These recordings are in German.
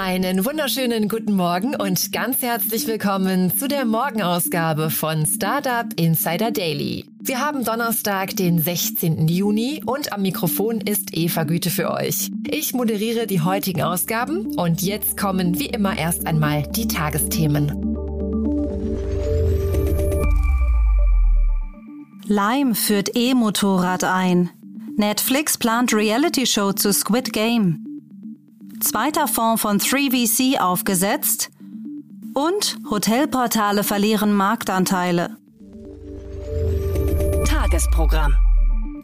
Einen wunderschönen guten Morgen und ganz herzlich willkommen zu der Morgenausgabe von Startup Insider Daily. Wir haben Donnerstag, den 16. Juni und am Mikrofon ist Eva Güte für euch. Ich moderiere die heutigen Ausgaben und jetzt kommen wie immer erst einmal die Tagesthemen. Lime führt E-Motorrad ein. Netflix plant Reality-Show zu Squid Game zweiter Fonds von 3VC aufgesetzt und Hotelportale verlieren Marktanteile. Tagesprogramm.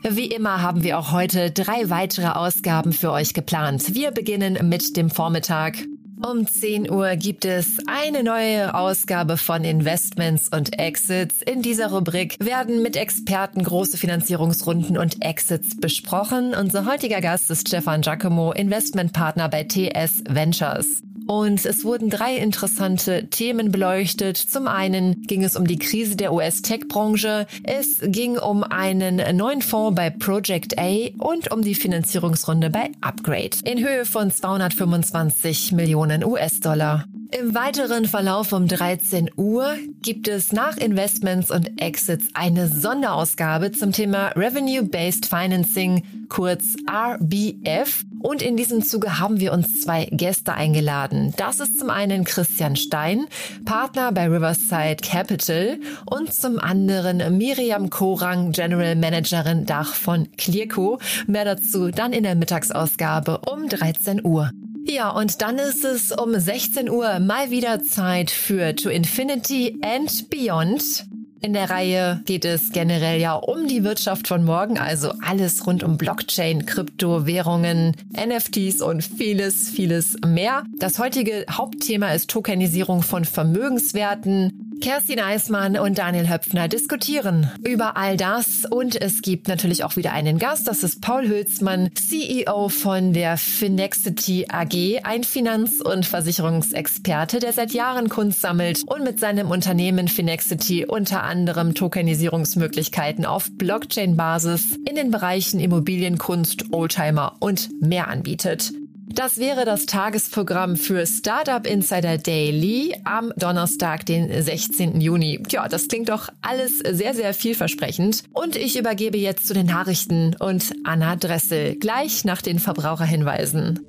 Wie immer haben wir auch heute drei weitere Ausgaben für euch geplant. Wir beginnen mit dem Vormittag. Um 10 Uhr gibt es eine neue Ausgabe von Investments und Exits. In dieser Rubrik werden mit Experten große Finanzierungsrunden und Exits besprochen. Unser heutiger Gast ist Stefan Giacomo, Investmentpartner bei TS Ventures. Und es wurden drei interessante Themen beleuchtet. Zum einen ging es um die Krise der US-Tech-Branche, es ging um einen neuen Fonds bei Project A und um die Finanzierungsrunde bei Upgrade in Höhe von 225 Millionen US-Dollar. Im weiteren Verlauf um 13 Uhr gibt es nach Investments und Exits eine Sonderausgabe zum Thema Revenue-Based Financing, kurz RBF. Und in diesem Zuge haben wir uns zwei Gäste eingeladen. Das ist zum einen Christian Stein, Partner bei Riverside Capital und zum anderen Miriam Korang, General Managerin Dach von Clearco. Mehr dazu dann in der Mittagsausgabe um 13 Uhr. Ja, und dann ist es um 16 Uhr mal wieder Zeit für To Infinity and Beyond. In der Reihe geht es generell ja um die Wirtschaft von morgen, also alles rund um Blockchain, Kryptowährungen, NFTs und vieles, vieles mehr. Das heutige Hauptthema ist Tokenisierung von Vermögenswerten. Kerstin Eismann und Daniel Höpfner diskutieren über all das und es gibt natürlich auch wieder einen Gast, das ist Paul Hülsmann, CEO von der Finexity AG, ein Finanz- und Versicherungsexperte, der seit Jahren Kunst sammelt und mit seinem Unternehmen Finexity unter anderem Tokenisierungsmöglichkeiten auf Blockchain-Basis in den Bereichen Immobilienkunst, Oldtimer und mehr anbietet. Das wäre das Tagesprogramm für Startup Insider Daily am Donnerstag, den 16. Juni. Ja, das klingt doch alles sehr, sehr vielversprechend. Und ich übergebe jetzt zu den Nachrichten und Anna Dressel gleich nach den Verbraucherhinweisen.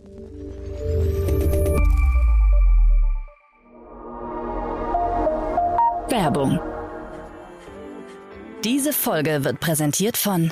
Werbung. Diese Folge wird präsentiert von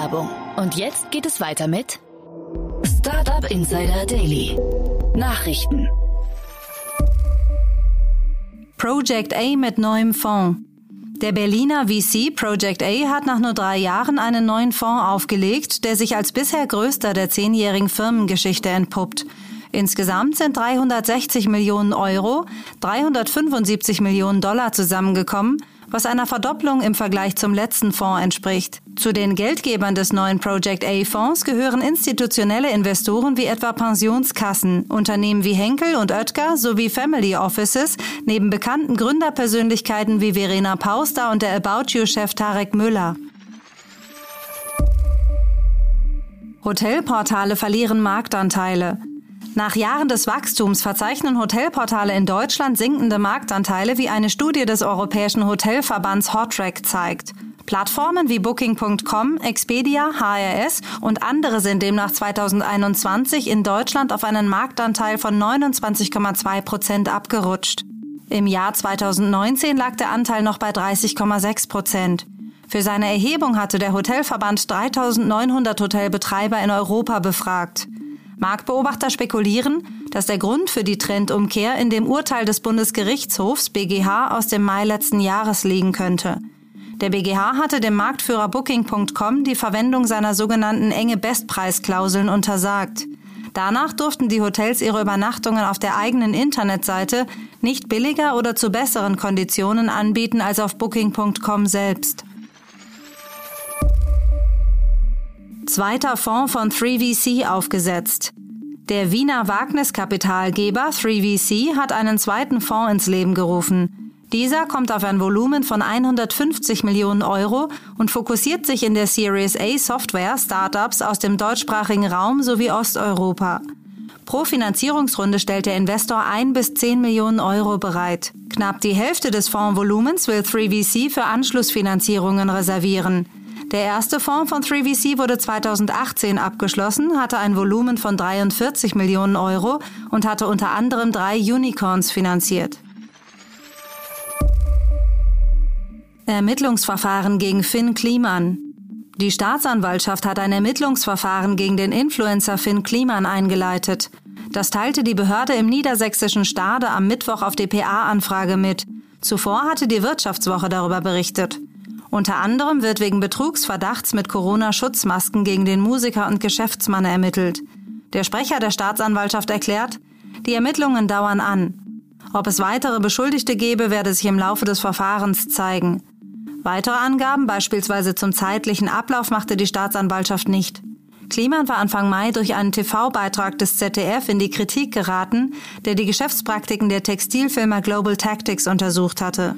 Werbung. Und jetzt geht es weiter mit Startup Insider Daily. Nachrichten. Project A mit neuem Fonds. Der Berliner VC Project A hat nach nur drei Jahren einen neuen Fonds aufgelegt, der sich als bisher größter der zehnjährigen Firmengeschichte entpuppt. Insgesamt sind 360 Millionen Euro, 375 Millionen Dollar zusammengekommen was einer Verdopplung im Vergleich zum letzten Fonds entspricht. Zu den Geldgebern des neuen Project A-Fonds gehören institutionelle Investoren wie etwa Pensionskassen, Unternehmen wie Henkel und Oetker sowie Family Offices, neben bekannten Gründerpersönlichkeiten wie Verena Pauster und der About You-Chef Tarek Müller. Hotelportale verlieren Marktanteile. Nach Jahren des Wachstums verzeichnen Hotelportale in Deutschland sinkende Marktanteile, wie eine Studie des Europäischen Hotelverbands Hotrack zeigt. Plattformen wie Booking.com, Expedia, HRS und andere sind demnach 2021 in Deutschland auf einen Marktanteil von 29,2 Prozent abgerutscht. Im Jahr 2019 lag der Anteil noch bei 30,6 Prozent. Für seine Erhebung hatte der Hotelverband 3900 Hotelbetreiber in Europa befragt. Marktbeobachter spekulieren, dass der Grund für die Trendumkehr in dem Urteil des Bundesgerichtshofs BGH aus dem Mai letzten Jahres liegen könnte. Der BGH hatte dem Marktführer Booking.com die Verwendung seiner sogenannten enge Bestpreisklauseln untersagt. Danach durften die Hotels ihre Übernachtungen auf der eigenen Internetseite nicht billiger oder zu besseren Konditionen anbieten als auf Booking.com selbst. Zweiter Fonds von 3VC aufgesetzt. Der Wiener Wagniskapitalgeber 3VC hat einen zweiten Fonds ins Leben gerufen. Dieser kommt auf ein Volumen von 150 Millionen Euro und fokussiert sich in der Series A Software Startups aus dem deutschsprachigen Raum sowie Osteuropa. Pro Finanzierungsrunde stellt der Investor ein bis 10 Millionen Euro bereit. Knapp die Hälfte des Fondsvolumens will 3VC für Anschlussfinanzierungen reservieren. Der erste Fonds von 3VC wurde 2018 abgeschlossen, hatte ein Volumen von 43 Millionen Euro und hatte unter anderem drei Unicorns finanziert. Ermittlungsverfahren gegen Finn Kliman. Die Staatsanwaltschaft hat ein Ermittlungsverfahren gegen den Influencer Finn Kliman eingeleitet. Das teilte die Behörde im niedersächsischen Stade am Mittwoch auf DPA-Anfrage mit. Zuvor hatte die Wirtschaftswoche darüber berichtet. Unter anderem wird wegen Betrugsverdachts mit Corona-Schutzmasken gegen den Musiker und Geschäftsmann ermittelt. Der Sprecher der Staatsanwaltschaft erklärt, die Ermittlungen dauern an. Ob es weitere Beschuldigte gebe, werde sich im Laufe des Verfahrens zeigen. Weitere Angaben, beispielsweise zum zeitlichen Ablauf, machte die Staatsanwaltschaft nicht. Kliman war Anfang Mai durch einen TV-Beitrag des ZDF in die Kritik geraten, der die Geschäftspraktiken der Textilfirma Global Tactics untersucht hatte.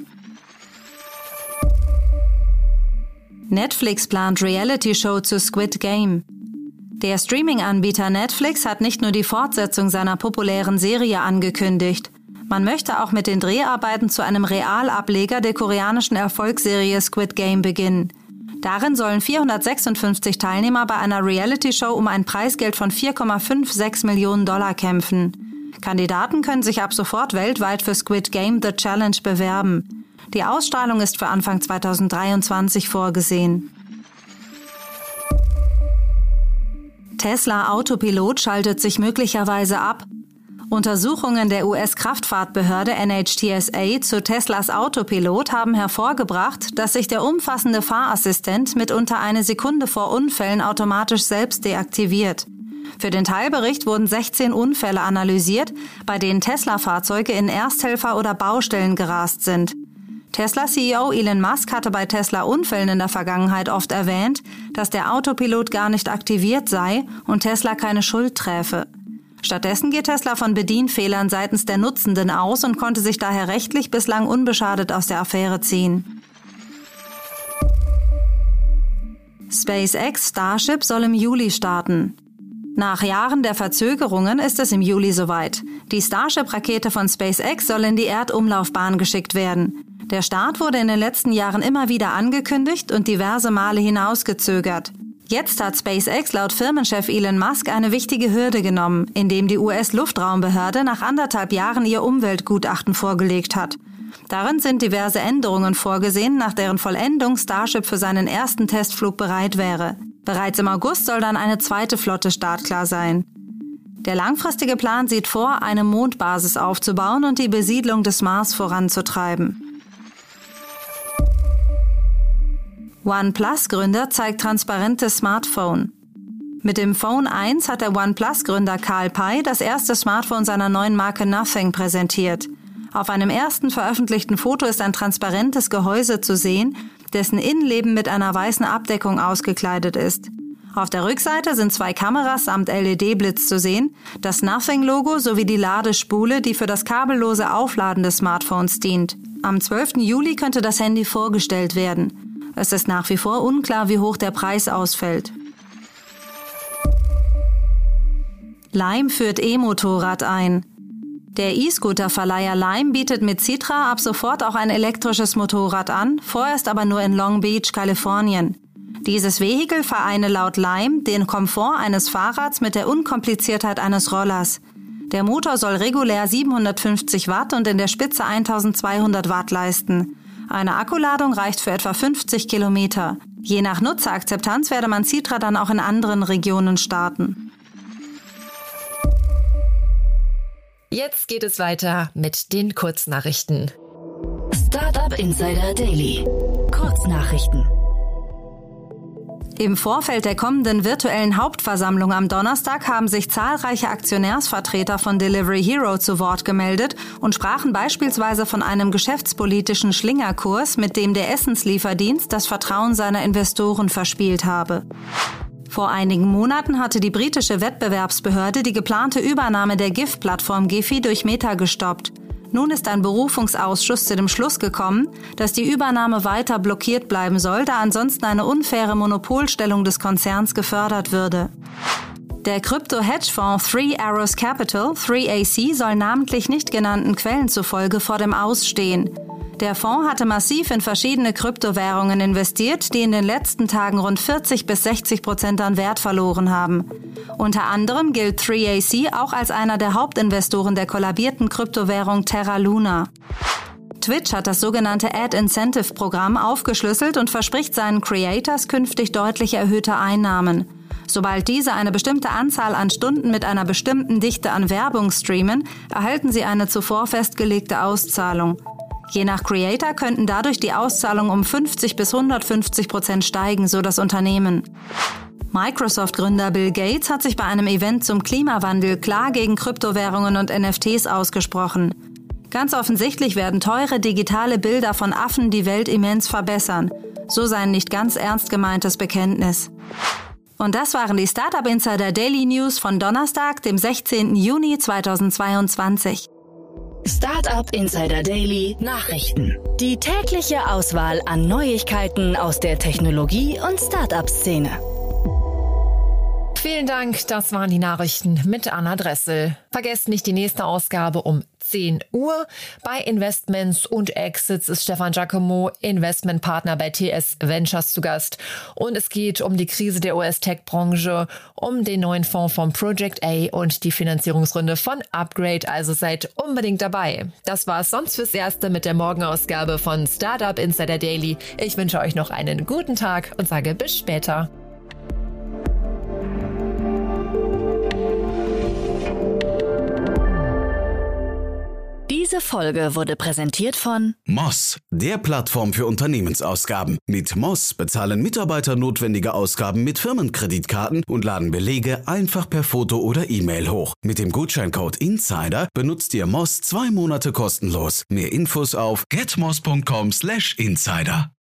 Netflix plant Reality-Show zu Squid Game. Der Streaming-Anbieter Netflix hat nicht nur die Fortsetzung seiner populären Serie angekündigt. Man möchte auch mit den Dreharbeiten zu einem Realableger der koreanischen Erfolgsserie Squid Game beginnen. Darin sollen 456 Teilnehmer bei einer Reality-Show um ein Preisgeld von 4,56 Millionen Dollar kämpfen. Kandidaten können sich ab sofort weltweit für Squid Game The Challenge bewerben. Die Ausstrahlung ist für Anfang 2023 vorgesehen. Tesla Autopilot schaltet sich möglicherweise ab. Untersuchungen der US-Kraftfahrtbehörde NHTSA zu Teslas Autopilot haben hervorgebracht, dass sich der umfassende Fahrassistent mitunter eine Sekunde vor Unfällen automatisch selbst deaktiviert. Für den Teilbericht wurden 16 Unfälle analysiert, bei denen Tesla-Fahrzeuge in Ersthelfer oder Baustellen gerast sind. Tesla-CEO Elon Musk hatte bei Tesla-Unfällen in der Vergangenheit oft erwähnt, dass der Autopilot gar nicht aktiviert sei und Tesla keine Schuld träfe. Stattdessen geht Tesla von Bedienfehlern seitens der Nutzenden aus und konnte sich daher rechtlich bislang unbeschadet aus der Affäre ziehen. SpaceX Starship soll im Juli starten. Nach Jahren der Verzögerungen ist es im Juli soweit. Die Starship-Rakete von SpaceX soll in die Erdumlaufbahn geschickt werden. Der Start wurde in den letzten Jahren immer wieder angekündigt und diverse Male hinausgezögert. Jetzt hat SpaceX laut Firmenchef Elon Musk eine wichtige Hürde genommen, indem die US-Luftraumbehörde nach anderthalb Jahren ihr Umweltgutachten vorgelegt hat. Darin sind diverse Änderungen vorgesehen, nach deren Vollendung Starship für seinen ersten Testflug bereit wäre. Bereits im August soll dann eine zweite Flotte startklar sein. Der langfristige Plan sieht vor, eine Mondbasis aufzubauen und die Besiedlung des Mars voranzutreiben. OnePlus-Gründer zeigt transparentes Smartphone. Mit dem Phone 1 hat der OnePlus-Gründer Carl Pei das erste Smartphone seiner neuen Marke Nothing präsentiert. Auf einem ersten veröffentlichten Foto ist ein transparentes Gehäuse zu sehen, dessen Innenleben mit einer weißen Abdeckung ausgekleidet ist. Auf der Rückseite sind zwei Kameras samt LED-Blitz zu sehen, das Nothing-Logo sowie die Ladespule, die für das kabellose Aufladen des Smartphones dient. Am 12. Juli könnte das Handy vorgestellt werden. Es ist nach wie vor unklar, wie hoch der Preis ausfällt. Lime führt E-Motorrad ein. Der E-Scooter-Verleiher Lime bietet mit Citra ab sofort auch ein elektrisches Motorrad an, vorerst aber nur in Long Beach, Kalifornien. Dieses Vehikel vereine laut Lime den Komfort eines Fahrrads mit der Unkompliziertheit eines Rollers. Der Motor soll regulär 750 Watt und in der Spitze 1200 Watt leisten. Eine Akkuladung reicht für etwa 50 Kilometer. Je nach Nutzerakzeptanz werde man Citra dann auch in anderen Regionen starten. Jetzt geht es weiter mit den Kurznachrichten. Startup Insider Daily. Kurznachrichten. Im Vorfeld der kommenden virtuellen Hauptversammlung am Donnerstag haben sich zahlreiche Aktionärsvertreter von Delivery Hero zu Wort gemeldet und sprachen beispielsweise von einem geschäftspolitischen Schlingerkurs, mit dem der Essenslieferdienst das Vertrauen seiner Investoren verspielt habe. Vor einigen Monaten hatte die britische Wettbewerbsbehörde die geplante Übernahme der GIF-Plattform Giphy durch Meta gestoppt. Nun ist ein Berufungsausschuss zu dem Schluss gekommen, dass die Übernahme weiter blockiert bleiben soll, da ansonsten eine unfaire Monopolstellung des Konzerns gefördert würde. Der Krypto-Hedgefonds Three Arrows Capital, 3AC, soll namentlich nicht genannten Quellen zufolge vor dem Ausstehen. Der Fonds hatte massiv in verschiedene Kryptowährungen investiert, die in den letzten Tagen rund 40 bis 60 Prozent an Wert verloren haben. Unter anderem gilt 3AC auch als einer der Hauptinvestoren der kollabierten Kryptowährung Terra Luna. Twitch hat das sogenannte Ad Incentive Programm aufgeschlüsselt und verspricht seinen Creators künftig deutlich erhöhte Einnahmen. Sobald diese eine bestimmte Anzahl an Stunden mit einer bestimmten Dichte an Werbung streamen, erhalten sie eine zuvor festgelegte Auszahlung. Je nach Creator könnten dadurch die Auszahlungen um 50 bis 150 Prozent steigen, so das Unternehmen. Microsoft-Gründer Bill Gates hat sich bei einem Event zum Klimawandel klar gegen Kryptowährungen und NFTs ausgesprochen. Ganz offensichtlich werden teure digitale Bilder von Affen die Welt immens verbessern. So sein nicht ganz ernst gemeintes Bekenntnis. Und das waren die Startup Insider Daily News von Donnerstag, dem 16. Juni 2022. Startup Insider Daily Nachrichten. Die tägliche Auswahl an Neuigkeiten aus der Technologie- und Startup-Szene. Vielen Dank, das waren die Nachrichten mit Anna Dressel. Vergesst nicht die nächste Ausgabe um 10 Uhr. Bei Investments und Exits ist Stefan Giacomo, Investmentpartner bei TS Ventures zu Gast. Und es geht um die Krise der US-Tech-Branche, um den neuen Fonds von Project A und die Finanzierungsrunde von Upgrade. Also seid unbedingt dabei. Das war es sonst fürs Erste mit der Morgenausgabe von Startup Insider Daily. Ich wünsche euch noch einen guten Tag und sage bis später. Diese Folge wurde präsentiert von Moss, der Plattform für Unternehmensausgaben. Mit Moss bezahlen Mitarbeiter notwendige Ausgaben mit Firmenkreditkarten und laden Belege einfach per Foto oder E-Mail hoch. Mit dem Gutscheincode INSIDER benutzt ihr Moss zwei Monate kostenlos. Mehr Infos auf getmoss.com/insider.